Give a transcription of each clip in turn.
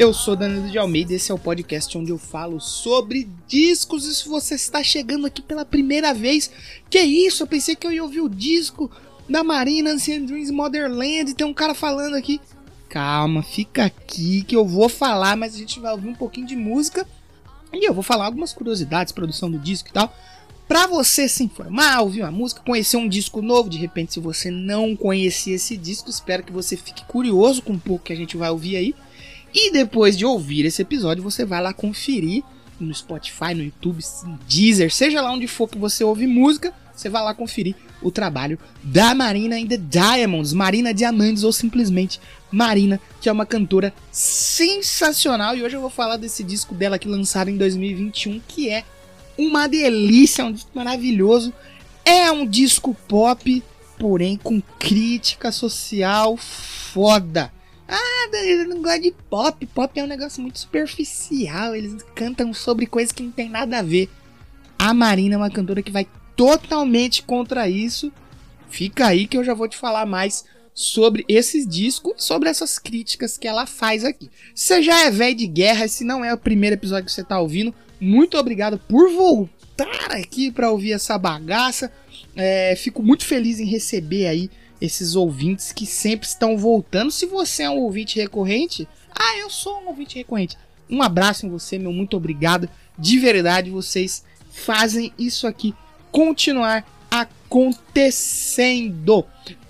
Eu sou Danilo de Almeida, esse é o podcast onde eu falo sobre discos. E se você está chegando aqui pela primeira vez, que isso? Eu pensei que eu ia ouvir o disco da Marina Ancient Dreams Motherland e tem um cara falando aqui. Calma, fica aqui que eu vou falar, mas a gente vai ouvir um pouquinho de música e eu vou falar algumas curiosidades, produção do disco e tal. Pra você se informar, ouvir uma música, conhecer um disco novo, de repente, se você não conhecia esse disco, espero que você fique curioso com um pouco que a gente vai ouvir aí. E depois de ouvir esse episódio, você vai lá conferir no Spotify, no YouTube, no Deezer, seja lá onde for que você ouve música, você vai lá conferir o trabalho da Marina in the Diamonds, Marina Diamantes ou simplesmente Marina, que é uma cantora sensacional. E hoje eu vou falar desse disco dela que lançaram em 2021, que é uma delícia, um disco maravilhoso. É um disco pop, porém com crítica social foda. Ah, eu não gosto de pop. Pop é um negócio muito superficial. Eles cantam sobre coisas que não tem nada a ver. A Marina é uma cantora que vai totalmente contra isso. Fica aí que eu já vou te falar mais sobre esses discos e sobre essas críticas que ela faz aqui. Você já é velho de guerra, se não é o primeiro episódio que você tá ouvindo, muito obrigado por voltar aqui para ouvir essa bagaça. É, fico muito feliz em receber aí esses ouvintes que sempre estão voltando. Se você é um ouvinte recorrente, ah, eu sou um ouvinte recorrente. Um abraço em você, meu muito obrigado. De verdade, vocês fazem isso aqui continuar acontecendo.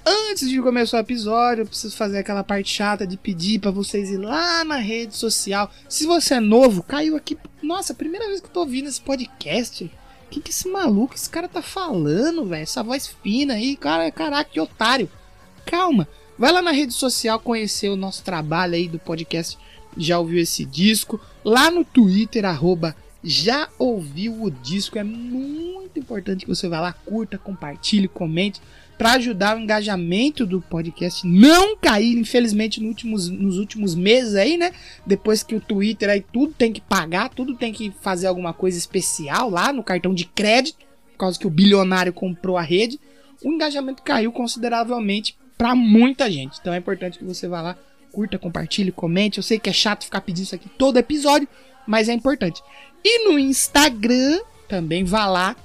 Antes de começar o episódio, eu preciso fazer aquela parte chata de pedir para vocês ir lá na rede social. Se você é novo, caiu aqui. Nossa, primeira vez que eu tô ouvindo esse podcast. Que, que esse maluco, esse cara tá falando, velho? Essa voz fina aí, cara, caraca, que otário. Calma, vai lá na rede social conhecer o nosso trabalho aí do podcast. Já ouviu esse disco? Lá no Twitter, arroba já ouviu o disco. É muito importante que você vá lá, curta, compartilhe, comente para ajudar o engajamento do podcast não cair, infelizmente, no últimos, nos últimos meses aí, né? Depois que o Twitter aí tudo tem que pagar, tudo tem que fazer alguma coisa especial lá no cartão de crédito, por causa que o bilionário comprou a rede, o engajamento caiu consideravelmente para muita gente. Então é importante que você vá lá, curta, compartilhe, comente. Eu sei que é chato ficar pedindo isso aqui todo episódio, mas é importante. E no Instagram também vá lá,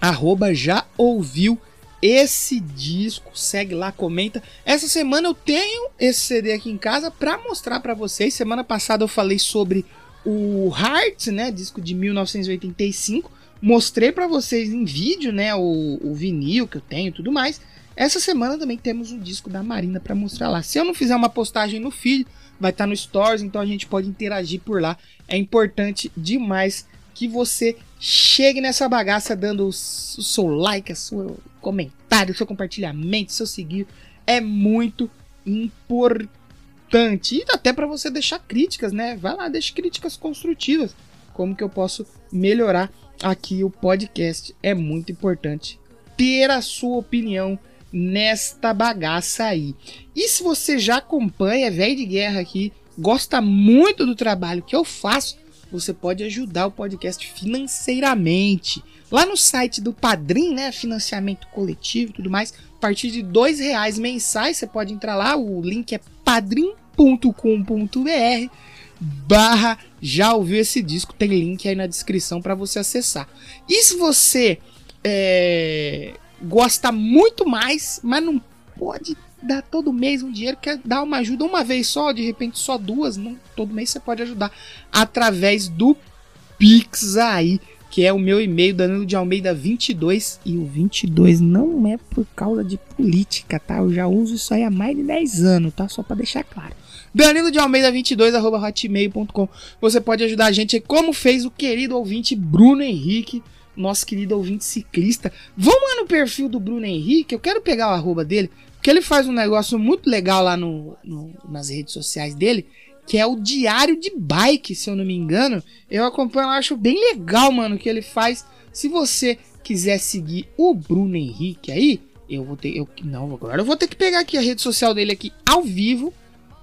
arroba já ouviu esse disco, segue lá, comenta. Essa semana eu tenho esse CD aqui em casa para mostrar para vocês. Semana passada eu falei sobre o Heart, né, disco de 1985. Mostrei para vocês em vídeo, né, o, o vinil que eu tenho e tudo mais. Essa semana também temos um disco da Marina para mostrar lá. Se eu não fizer uma postagem no feed, vai estar tá no Stories, então a gente pode interagir por lá. É importante demais que você chegue nessa bagaça dando o seu like, o seu comentário, o seu compartilhamento, o seu seguir. É muito importante. E até para você deixar críticas, né? Vai lá, deixe críticas construtivas. Como que eu posso melhorar aqui o podcast? É muito importante ter a sua opinião nesta bagaça aí. E se você já acompanha, velho de guerra aqui, gosta muito do trabalho que eu faço, você pode ajudar o podcast financeiramente. Lá no site do Padrim, né, financiamento coletivo e tudo mais, a partir de dois reais mensais, você pode entrar lá, o link é padrim.com.br barra já ouviu esse disco, tem link aí na descrição para você acessar. E se você é, gosta muito mais, mas não pode dar todo mês um dinheiro, quer dar uma ajuda uma vez só, de repente só duas, não, todo mês você pode ajudar através do Pix aí, que é o meu e-mail, Danilo de Almeida 22, e o 22 não é por causa de política, tá? Eu já uso isso aí há mais de 10 anos, tá? Só para deixar claro. Danilo de Almeida 22, arroba hotmail.com. Você pode ajudar a gente como fez o querido ouvinte Bruno Henrique, nosso querido ouvinte ciclista. Vamos lá no perfil do Bruno Henrique, eu quero pegar o arroba dele, porque ele faz um negócio muito legal lá no, no, nas redes sociais dele, que é o Diário de Bike, se eu não me engano. Eu acompanho, eu acho bem legal, mano, que ele faz. Se você quiser seguir o Bruno Henrique aí, eu vou ter. Eu, não, agora eu vou ter que pegar aqui a rede social dele aqui ao vivo.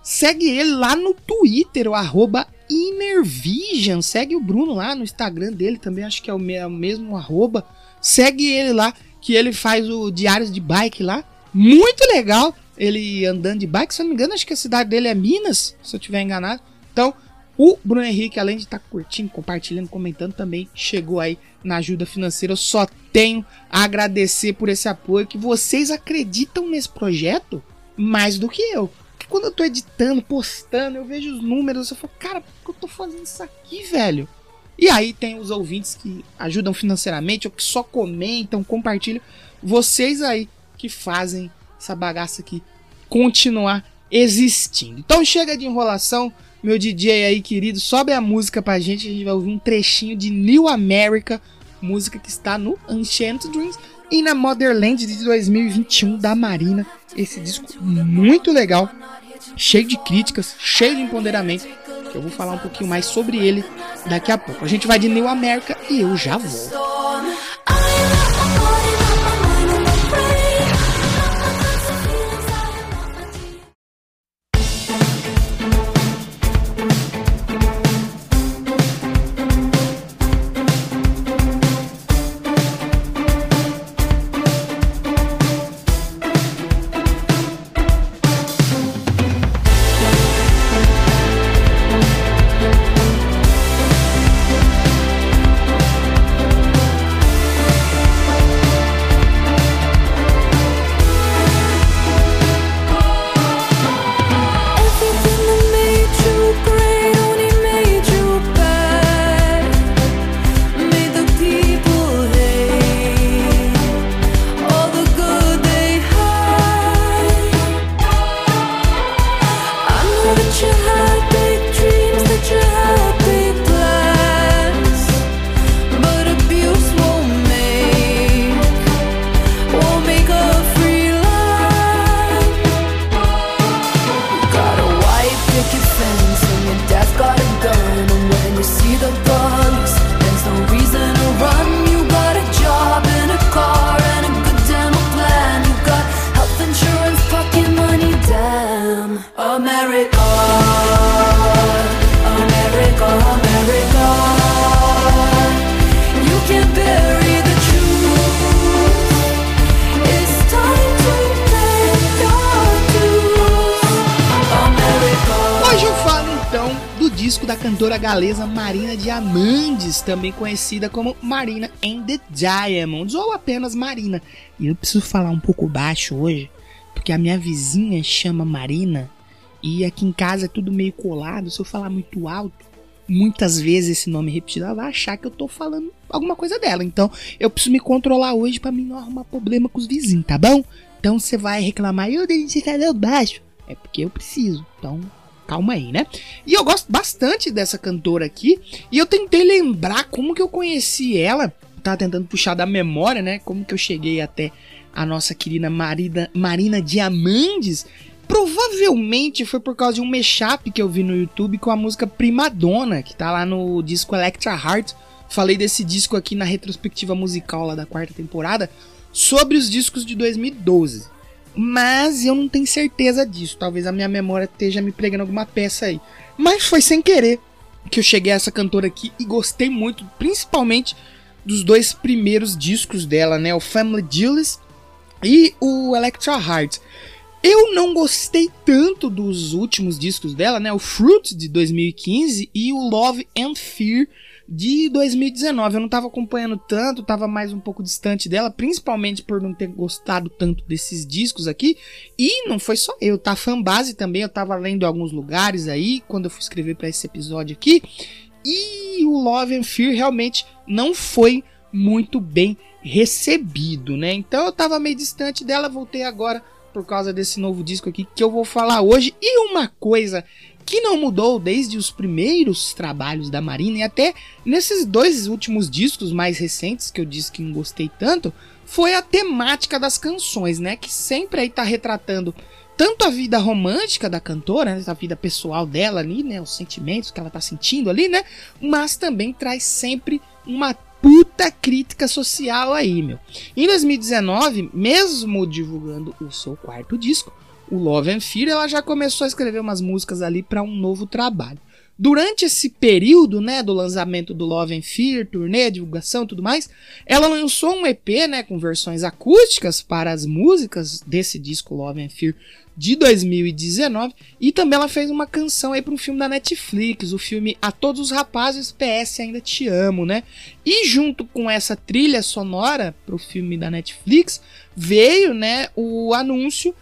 Segue ele lá no Twitter, o arroba Innervision. Segue o Bruno lá no Instagram dele também, acho que é o mesmo arroba. Segue ele lá, que ele faz o Diários de Bike lá. Muito legal. Ele andando de bike, se eu não me engano, acho que a cidade dele é Minas, se eu tiver enganado. Então, o Bruno Henrique, além de estar tá curtindo, compartilhando, comentando, também chegou aí na ajuda financeira. Eu só tenho a agradecer por esse apoio, que vocês acreditam nesse projeto mais do que eu. Porque quando eu tô editando, postando, eu vejo os números, eu falo, cara, por que eu tô fazendo isso aqui, velho? E aí tem os ouvintes que ajudam financeiramente, ou que só comentam, compartilham. Vocês aí que fazem essa bagaça aqui continuar existindo. Então chega de enrolação, meu DJ aí querido, sobe a música pra gente, a gente vai ouvir um trechinho de New America, música que está no Enchanted Dreams e na Motherland de 2021 da Marina. Esse disco muito legal, cheio de críticas, cheio de empoderamento. Que eu vou falar um pouquinho mais sobre ele daqui a pouco. A gente vai de New America e eu já volto. Galesa Marina Diamandes, também conhecida como Marina and the Diamonds, ou apenas Marina. E eu preciso falar um pouco baixo hoje, porque a minha vizinha chama Marina e aqui em casa é tudo meio colado. Se eu falar muito alto, muitas vezes esse nome repetido, ela vai achar que eu tô falando alguma coisa dela. Então eu preciso me controlar hoje para mim não arrumar problema com os vizinhos, tá bom? Então você vai reclamar, eu você falou baixo. É porque eu preciso. Então calma aí, né? E eu gosto bastante dessa cantora aqui. E eu tentei lembrar como que eu conheci ela. Tava tentando puxar da memória, né? Como que eu cheguei até a nossa querida Marina, Marina Diamandes. Provavelmente foi por causa de um mashup que eu vi no YouTube com a música Primadonna, que tá lá no disco Electra Heart. Falei desse disco aqui na retrospectiva musical lá da quarta temporada sobre os discos de 2012. Mas eu não tenho certeza disso. Talvez a minha memória esteja me pregando alguma peça aí. Mas foi sem querer que eu cheguei a essa cantora aqui e gostei muito, principalmente dos dois primeiros discos dela, né? O Family Jewels e o Electra Heart. Eu não gostei tanto dos últimos discos dela, né? O Fruit de 2015 e o Love and Fear de 2019. Eu não estava acompanhando tanto, estava mais um pouco distante dela, principalmente por não ter gostado tanto desses discos aqui. E não foi só eu, tá? Fanbase também, eu estava lendo alguns lugares aí, quando eu fui escrever para esse episódio aqui. E o Love and Fear realmente não foi muito bem recebido, né? Então eu estava meio distante dela, voltei agora por causa desse novo disco aqui que eu vou falar hoje. E uma coisa que não mudou desde os primeiros trabalhos da Marina e até nesses dois últimos discos mais recentes que eu disse que não gostei tanto, foi a temática das canções, né? Que sempre aí tá retratando tanto a vida romântica da cantora, né, a vida pessoal dela ali, né, os sentimentos que ela tá sentindo ali, né, mas também traz sempre uma puta crítica social aí, meu. Em 2019, mesmo divulgando o seu quarto disco, o Love and Fear, ela já começou a escrever umas músicas ali para um novo trabalho. Durante esse período, né, do lançamento do Love and Fear, turnê, divulgação, tudo mais, ela lançou um EP, né, com versões acústicas para as músicas desse disco Love and Fear de 2019 e também ela fez uma canção aí para um filme da Netflix, o filme A Todos os Rapazes PS Ainda Te Amo, né? E junto com essa trilha sonora para o filme da Netflix veio, né, o anúncio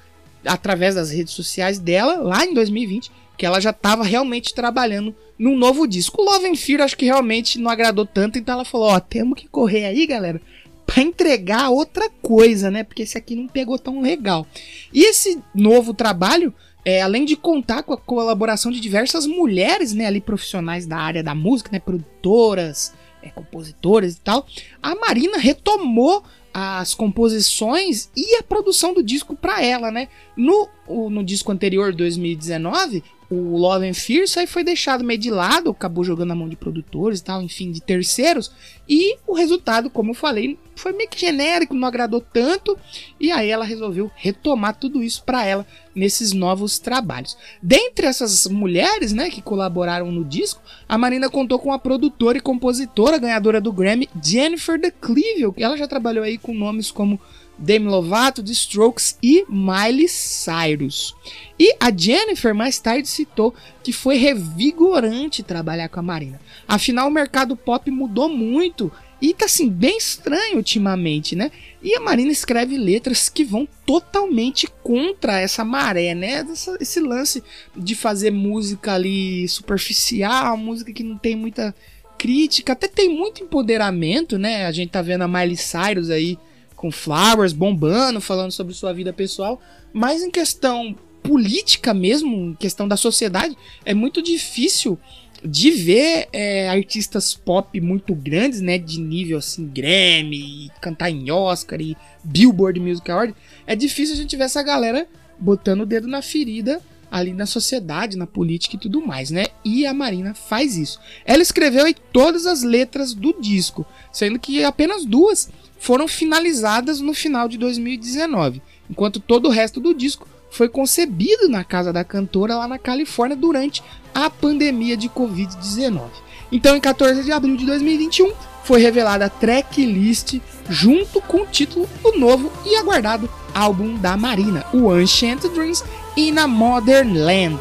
através das redes sociais dela lá em 2020 que ela já estava realmente trabalhando num novo disco. O Love and Fear acho que realmente não agradou tanto, então ela falou: Ó, oh, temos que correr aí, galera, para entregar outra coisa, né? Porque esse aqui não pegou tão legal. E esse novo trabalho, é, além de contar com a colaboração de diversas mulheres, né, ali profissionais da área da música, né, produtoras, é, compositoras e tal, a Marina retomou as composições e a produção do disco para ela, né? No, no disco anterior, 2019, o Love and Fear, isso aí foi deixado meio de lado, acabou jogando na mão de produtores e tal, enfim, de terceiros. E o resultado, como eu falei, foi meio que genérico, não agradou tanto. E aí ela resolveu retomar tudo isso para ela nesses novos trabalhos. Dentre essas mulheres, né, que colaboraram no disco, a Marina contou com a produtora e compositora ganhadora do Grammy, Jennifer DeCleville. Ela já trabalhou aí com nomes como Demi Lovato, The Strokes e Miley Cyrus. E a Jennifer mais tarde citou que foi revigorante trabalhar com a Marina. Afinal, o mercado pop mudou muito e tá assim bem estranho ultimamente, né? E a Marina escreve letras que vão totalmente contra essa maré, né? Essa, esse lance de fazer música ali superficial, música que não tem muita crítica, até tem muito empoderamento, né? A gente tá vendo a Miley Cyrus aí com Flowers bombando, falando sobre sua vida pessoal, mas em questão política mesmo, em questão da sociedade, é muito difícil de ver é, artistas pop muito grandes, né, de nível assim, Grammy, cantar em Oscar e Billboard Music Award, é difícil a gente ver essa galera botando o dedo na ferida ali na sociedade, na política e tudo mais, né? E a Marina faz isso. Ela escreveu aí todas as letras do disco, sendo que apenas duas foram finalizadas no final de 2019, enquanto todo o resto do disco foi concebido na casa da cantora lá na Califórnia durante a pandemia de Covid-19. Então, em 14 de abril de 2021, foi revelada a tracklist junto com o título do novo e aguardado álbum da Marina, o Ancient Dreams in a Modern Land.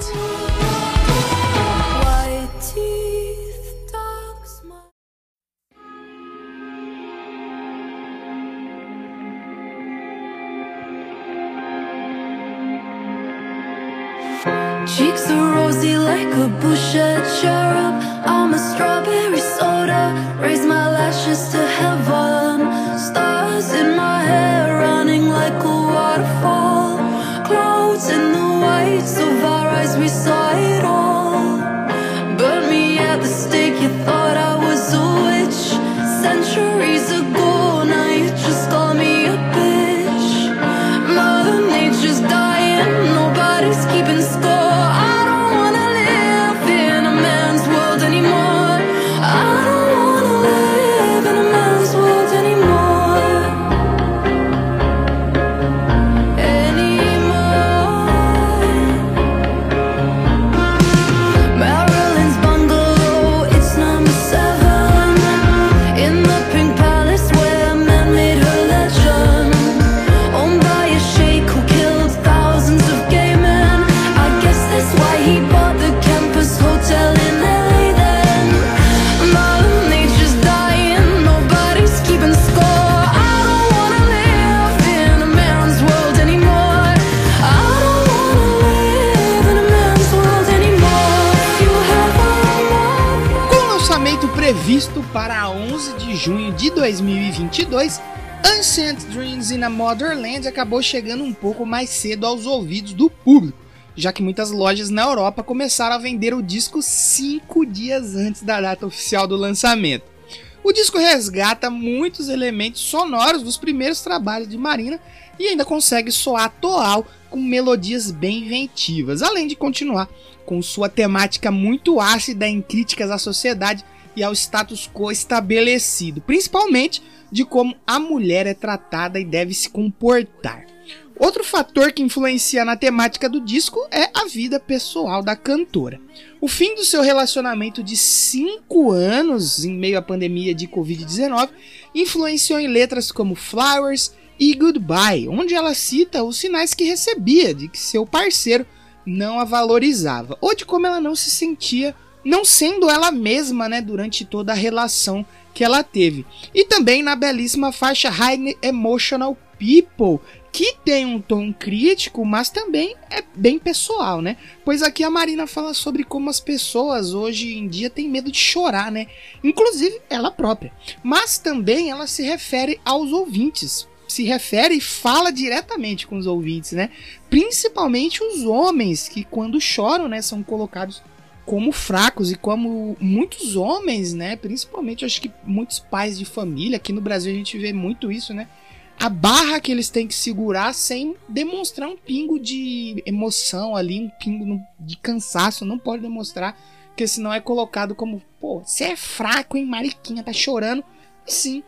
Previsto para 11 de junho de 2022, Ancient Dreams in a Motherland acabou chegando um pouco mais cedo aos ouvidos do público, já que muitas lojas na Europa começaram a vender o disco cinco dias antes da data oficial do lançamento. O disco resgata muitos elementos sonoros dos primeiros trabalhos de Marina e ainda consegue soar atual com melodias bem inventivas, além de continuar com sua temática muito ácida em críticas à sociedade e ao status quo estabelecido, principalmente de como a mulher é tratada e deve se comportar. Outro fator que influencia na temática do disco é a vida pessoal da cantora. O fim do seu relacionamento de 5 anos em meio à pandemia de Covid-19 influenciou em letras como Flowers e Goodbye, onde ela cita os sinais que recebia de que seu parceiro não a valorizava, ou de como ela não se sentia, não sendo ela mesma, né, durante toda a relação que ela teve. E também na belíssima faixa High Emotional People, que tem um tom crítico, mas também é bem pessoal, né? Pois aqui a Marina fala sobre como as pessoas hoje em dia têm medo de chorar, né? Inclusive ela própria. Mas também ela se refere aos ouvintes. Se refere e fala diretamente com os ouvintes, né? Principalmente os homens que quando choram, né, são colocados como fracos e como muitos homens, né, principalmente acho que muitos pais de família, aqui no Brasil a gente vê muito isso, né? a barra que eles têm que segurar sem demonstrar um pingo de emoção ali, um pingo de cansaço, não pode demonstrar, porque senão é colocado como, pô, você é fraco, hein, mariquinha, tá chorando. Sim,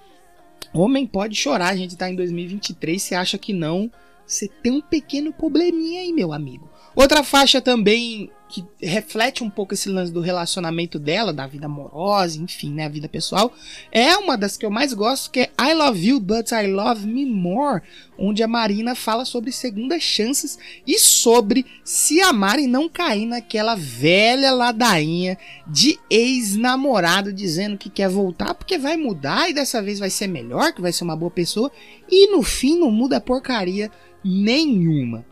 homem pode chorar, a gente tá em 2023, você acha que não, você tem um pequeno probleminha aí, meu amigo. Outra faixa também que reflete um pouco esse lance do relacionamento dela, da vida amorosa, enfim, né, a vida pessoal, é uma das que eu mais gosto, que é I Love You, But I Love Me More, onde a Marina fala sobre segundas chances e sobre se amar e não cair naquela velha ladainha de ex-namorado dizendo que quer voltar porque vai mudar e dessa vez vai ser melhor, que vai ser uma boa pessoa, e no fim não muda porcaria nenhuma.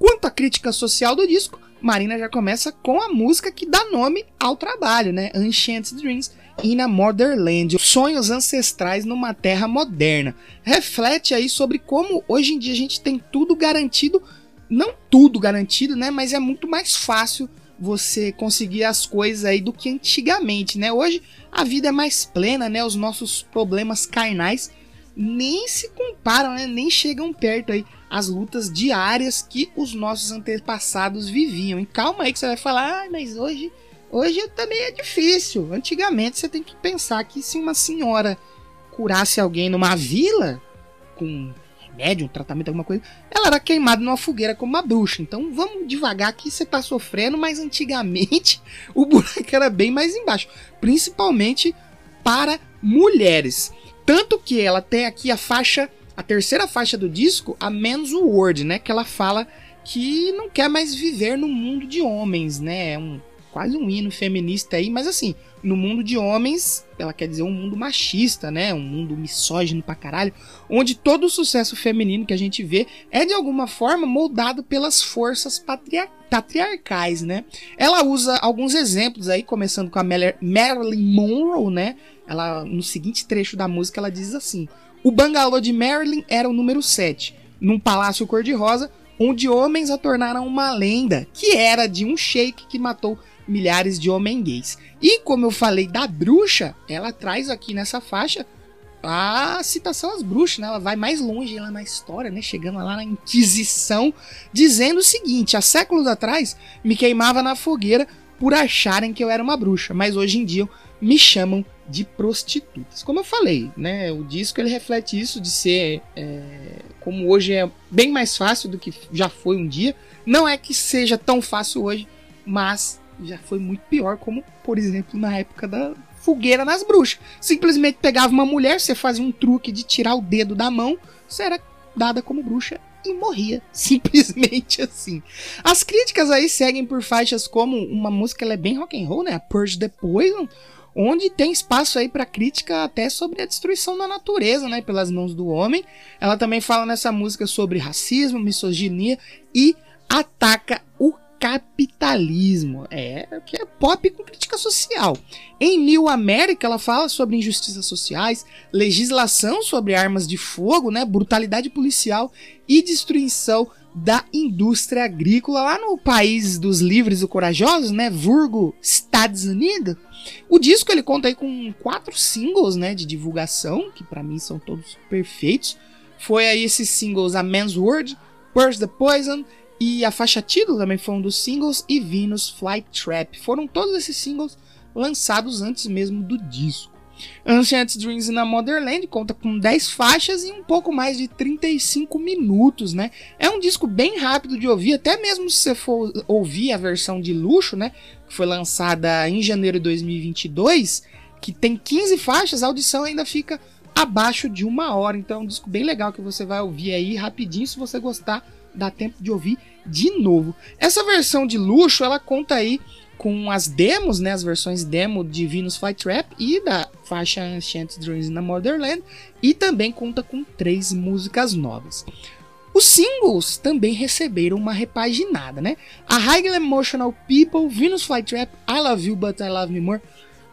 Quanto à crítica social do disco, Marina já começa com a música que dá nome ao trabalho, né? Ancient Dreams in a Motherland, sonhos ancestrais numa terra moderna. Reflete aí sobre como hoje em dia a gente tem tudo garantido, não tudo garantido, né? Mas é muito mais fácil você conseguir as coisas aí do que antigamente, né? Hoje a vida é mais plena, né? Os nossos problemas carnais nem se comparam, né? Nem chegam perto aí as lutas diárias que os nossos antepassados viviam. E calma aí que você vai falar, ah, mas hoje, hoje também é difícil. Antigamente você tem que pensar que se uma senhora curasse alguém numa vila com remédio, um tratamento, alguma coisa, ela era queimada numa fogueira como uma bruxa. Então vamos devagar que você tá sofrendo, mas antigamente o buraco era bem mais embaixo, principalmente para mulheres. Tanto que ela tem aqui a faixa a terceira faixa do disco, a Men's World, né? Que ela fala que não quer mais viver no mundo de homens, né? É um, quase um hino feminista aí, mas assim, no mundo de homens, ela quer dizer um mundo machista, né? Um mundo misógino pra caralho, onde todo o sucesso feminino que a gente vê é de alguma forma moldado pelas forças patriar patriarcais, né? Ela usa alguns exemplos aí, começando com a Marilyn Monroe, né? Ela no seguinte trecho da música ela diz assim: o bangalô de Marilyn era o número 7, num palácio cor-de-rosa, onde homens a tornaram uma lenda, que era de um sheik que matou milhares de homens gays. E como eu falei da bruxa, ela traz aqui nessa faixa a citação às bruxas, né? Ela vai mais longe lá na história, né? Chegando lá na Inquisição, dizendo o seguinte: há séculos atrás me queimava na fogueira por acharem que eu era uma bruxa, mas hoje em dia me chamam de prostitutas. Como eu falei, né, o disco ele reflete isso de ser é, como hoje é bem mais fácil do que já foi um dia. Não é que seja tão fácil hoje, mas já foi muito pior, como por exemplo na época da fogueira nas bruxas. Simplesmente pegava uma mulher, você fazia um truque de tirar o dedo da mão, você era dada como bruxa e morria. Simplesmente assim. As críticas aí seguem por faixas como uma música ela é bem rock and roll, né? A Purge the Poison, onde tem espaço aí para crítica até sobre a destruição da natureza, né, pelas mãos do homem. Ela também fala nessa música sobre racismo, misoginia e ataca o capitalismo. É, que é pop com crítica social. Em New America, ela fala sobre injustiças sociais, legislação sobre armas de fogo, né, brutalidade policial e destruição da indústria agrícola lá no país dos livres e corajosos, né, Vurgo, Estados Unidos. O disco ele conta aí com quatro singles, né, de divulgação, que para mim são todos perfeitos. foi aí esses singles A Man's Word, Burst the Poison e a faixa título também foi um dos singles e Venus Flight Trap. Foram todos esses singles lançados antes mesmo do disco. Ancient Dreams in a Motherland conta com 10 faixas e um pouco mais de 35 minutos, né? É um disco bem rápido de ouvir, até mesmo se você for ouvir a versão de luxo, né? Que foi lançada em janeiro de 2022, que tem 15 faixas, a audição ainda fica abaixo de uma hora. Então é um disco bem legal que você vai ouvir aí rapidinho. Se você gostar, dá tempo de ouvir de novo. Essa versão de luxo, ela conta aí com as demos, né, as versões demo de Venus Flytrap e da faixa Ancient Dreams na Motherland, e também conta com três músicas novas. Os singles também receberam uma repaginada, né? A Highly Emotional People, Venus Flytrap, I Love You But I Love Me More,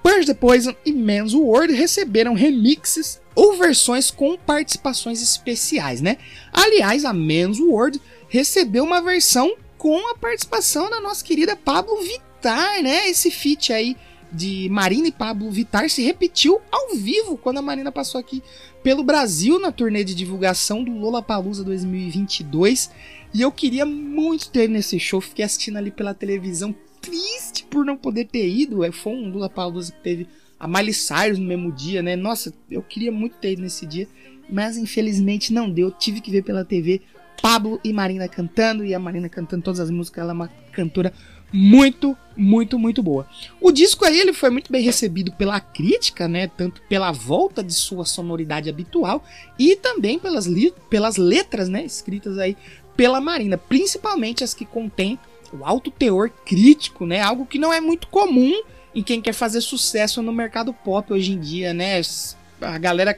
Purge the Poison e Man's World receberam remixes ou versões com participações especiais, né? Aliás, a Man's World recebeu uma versão com a participação da nossa querida Pablo Vittar Vittar, né? Esse feat aí de Marina e Pablo Vittar se repetiu ao vivo quando a Marina passou aqui pelo Brasil na turnê de divulgação do Lollapalooza 2022. E eu queria muito ter nesse show, fiquei assistindo ali pela televisão, triste por não poder ter ido. É, foi um Lollapalooza que teve a Miley Cyrus no mesmo dia, né? Nossa, eu queria muito ter ido nesse dia, mas infelizmente não deu. Tive que ver pela TV Pablo e Marina cantando, e a Marina cantando todas as músicas, ela é uma cantora muito, muito, muito boa. O disco aí ele foi muito bem recebido pela crítica, né? Tanto pela volta de sua sonoridade habitual e também pelas, pelas letras, né? Escritas aí pela Marina, principalmente as que contêm o alto teor crítico, né? Algo que não é muito comum em quem quer fazer sucesso no mercado pop hoje em dia, né? A galera,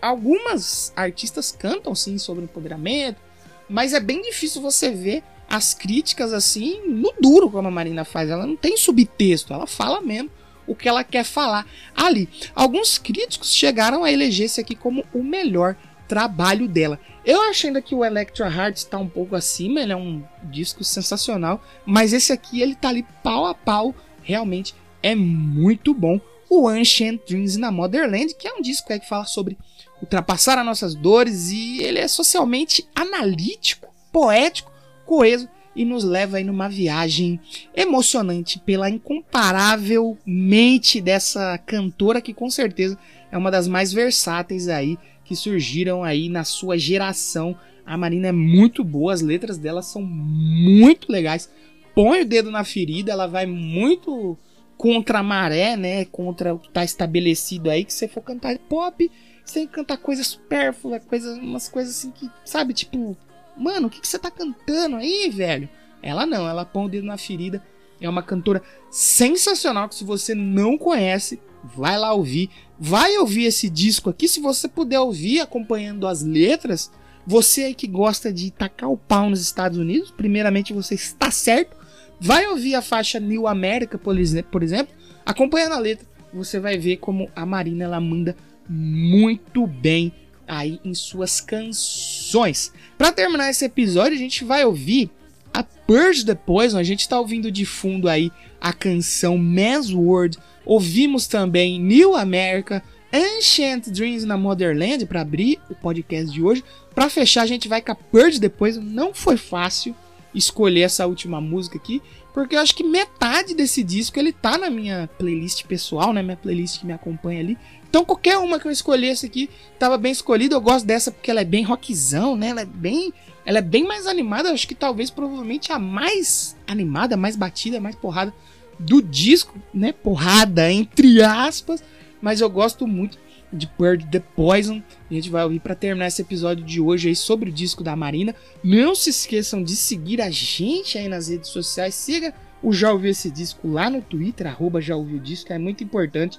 algumas artistas cantam sim sobre empoderamento, mas é bem difícil você ver as críticas assim no duro como a Marina faz. Ela não tem subtexto, ela fala mesmo o que ela quer falar ali. Alguns críticos chegaram a eleger esse aqui como o melhor trabalho dela. Eu acho ainda que o Electra Heart está um pouco acima, ele é um disco sensacional, mas esse aqui ele tá ali pau a pau, realmente é muito bom. O Ancient Dreams na Motherland, que é um disco que fala sobre ultrapassar as nossas dores e ele é socialmente analítico, poético coeso e nos leva aí numa viagem emocionante pela incomparável mente dessa cantora que com certeza é uma das mais versáteis aí que surgiram aí na sua geração. A Marina é muito boa, as letras dela são muito legais. Põe o dedo na ferida, ela vai muito contra a maré, né? Contra o que tá estabelecido aí, que você for cantar pop, você tem que cantar coisas supérfluas, coisas, umas coisas assim que, sabe, tipo, Mano, o que, que você tá cantando aí, velho? Ela não, ela põe o dedo na ferida. É uma cantora sensacional que se você não conhece, vai lá ouvir. Vai ouvir esse disco aqui, se você puder ouvir acompanhando as letras. Você aí que gosta de tacar o pau nos Estados Unidos, primeiramente você está certo. Vai ouvir a faixa New America, por exemplo, acompanhando a letra, você vai ver como a Marina ela manda muito bem aí em suas canções. Para terminar esse episódio, a gente vai ouvir a Purge the Poison. A gente está ouvindo de fundo aí a canção Man's World. Ouvimos também New America, Ancient Dreams na Motherland para abrir o podcast de hoje. Para fechar, a gente vai com a Purge the Poison. Não foi fácil escolher essa última música aqui, porque eu acho que metade desse disco ele tá na minha playlist pessoal, né? Minha playlist que me acompanha ali. Então qualquer uma que eu escolhesse aqui tava bem escolhida. Eu gosto dessa porque ela é bem rockzão, né? Ela é bem, ela é bem mais animada. Acho que talvez provavelmente a mais animada, mais batida, mais porrada do disco, né? Porrada entre aspas, mas eu gosto muito de Bird the Poison. A gente vai ouvir para terminar esse episódio de hoje aí sobre o disco da Marina. Não se esqueçam de seguir a gente aí nas redes sociais. Siga o Já Ouviu Esse Disco lá no Twitter, arroba Já Ouviu Disco, é muito importante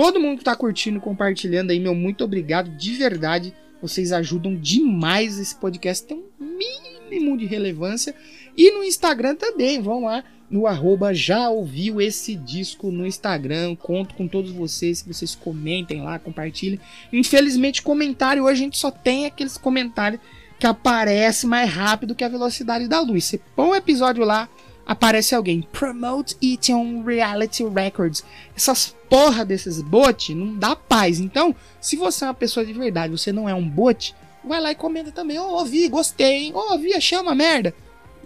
Todo mundo que tá curtindo, compartilhando aí, meu muito obrigado, de verdade. Vocês ajudam demais esse podcast ter um mínimo de relevância. E no Instagram também, vão lá no arroba já ouviu esse disco no Instagram. Conto com todos vocês, que vocês comentem lá, compartilhem. Infelizmente, comentário hoje a gente só tem aqueles comentários que aparecem mais rápido que a velocidade da luz. Você põe o episódio lá, aparece alguém. Promote it on Reality Records. Essas porra desses bots não dá paz. Então, se você é uma pessoa de verdade, você não é um bot, vai lá e comenta também. Ô, oh, ouvi, gostei, hein? Ô, oh, ouvi, achei uma merda.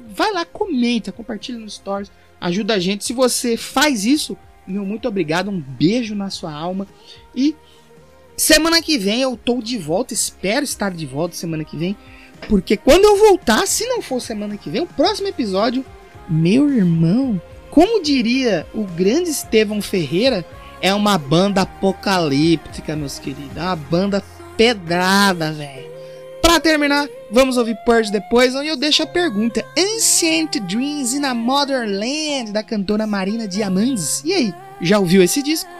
Vai lá, comenta, compartilha nos stories, ajuda a gente. Se você faz isso, meu muito obrigado, um beijo na sua alma. E semana que vem eu tô de volta, espero estar de volta semana que vem. Porque quando eu voltar, se não for semana que vem, o próximo episódio, meu irmão, como diria o grande Estevão Ferreira, é uma banda apocalíptica, meus queridos. É uma banda pedrada, velho. Pra terminar, vamos ouvir Purge depois, onde eu deixo a pergunta: Ancient Dreams in a Modern Land, da cantora Marina Diamantes. E aí, já ouviu esse disco?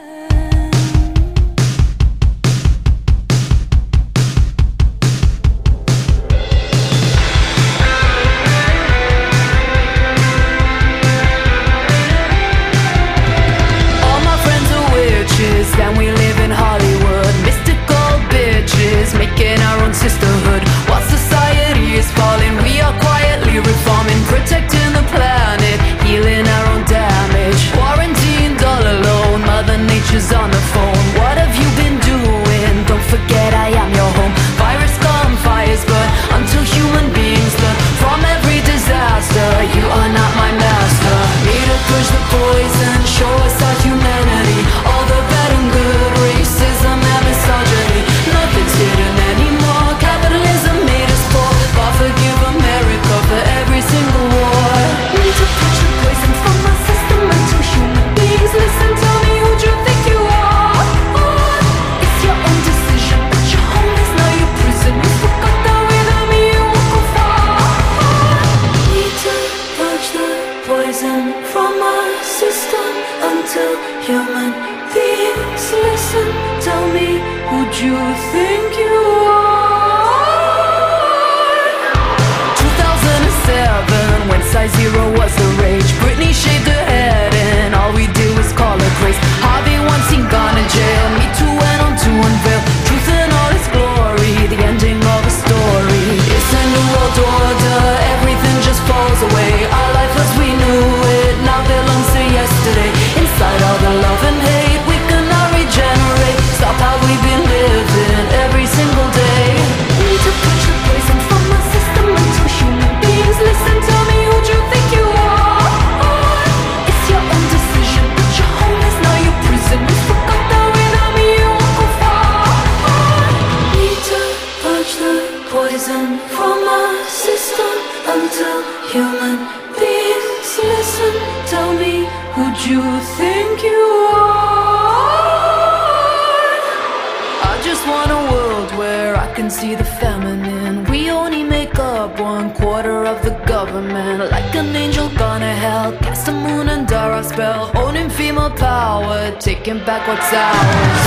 backwards out.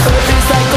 Earth is like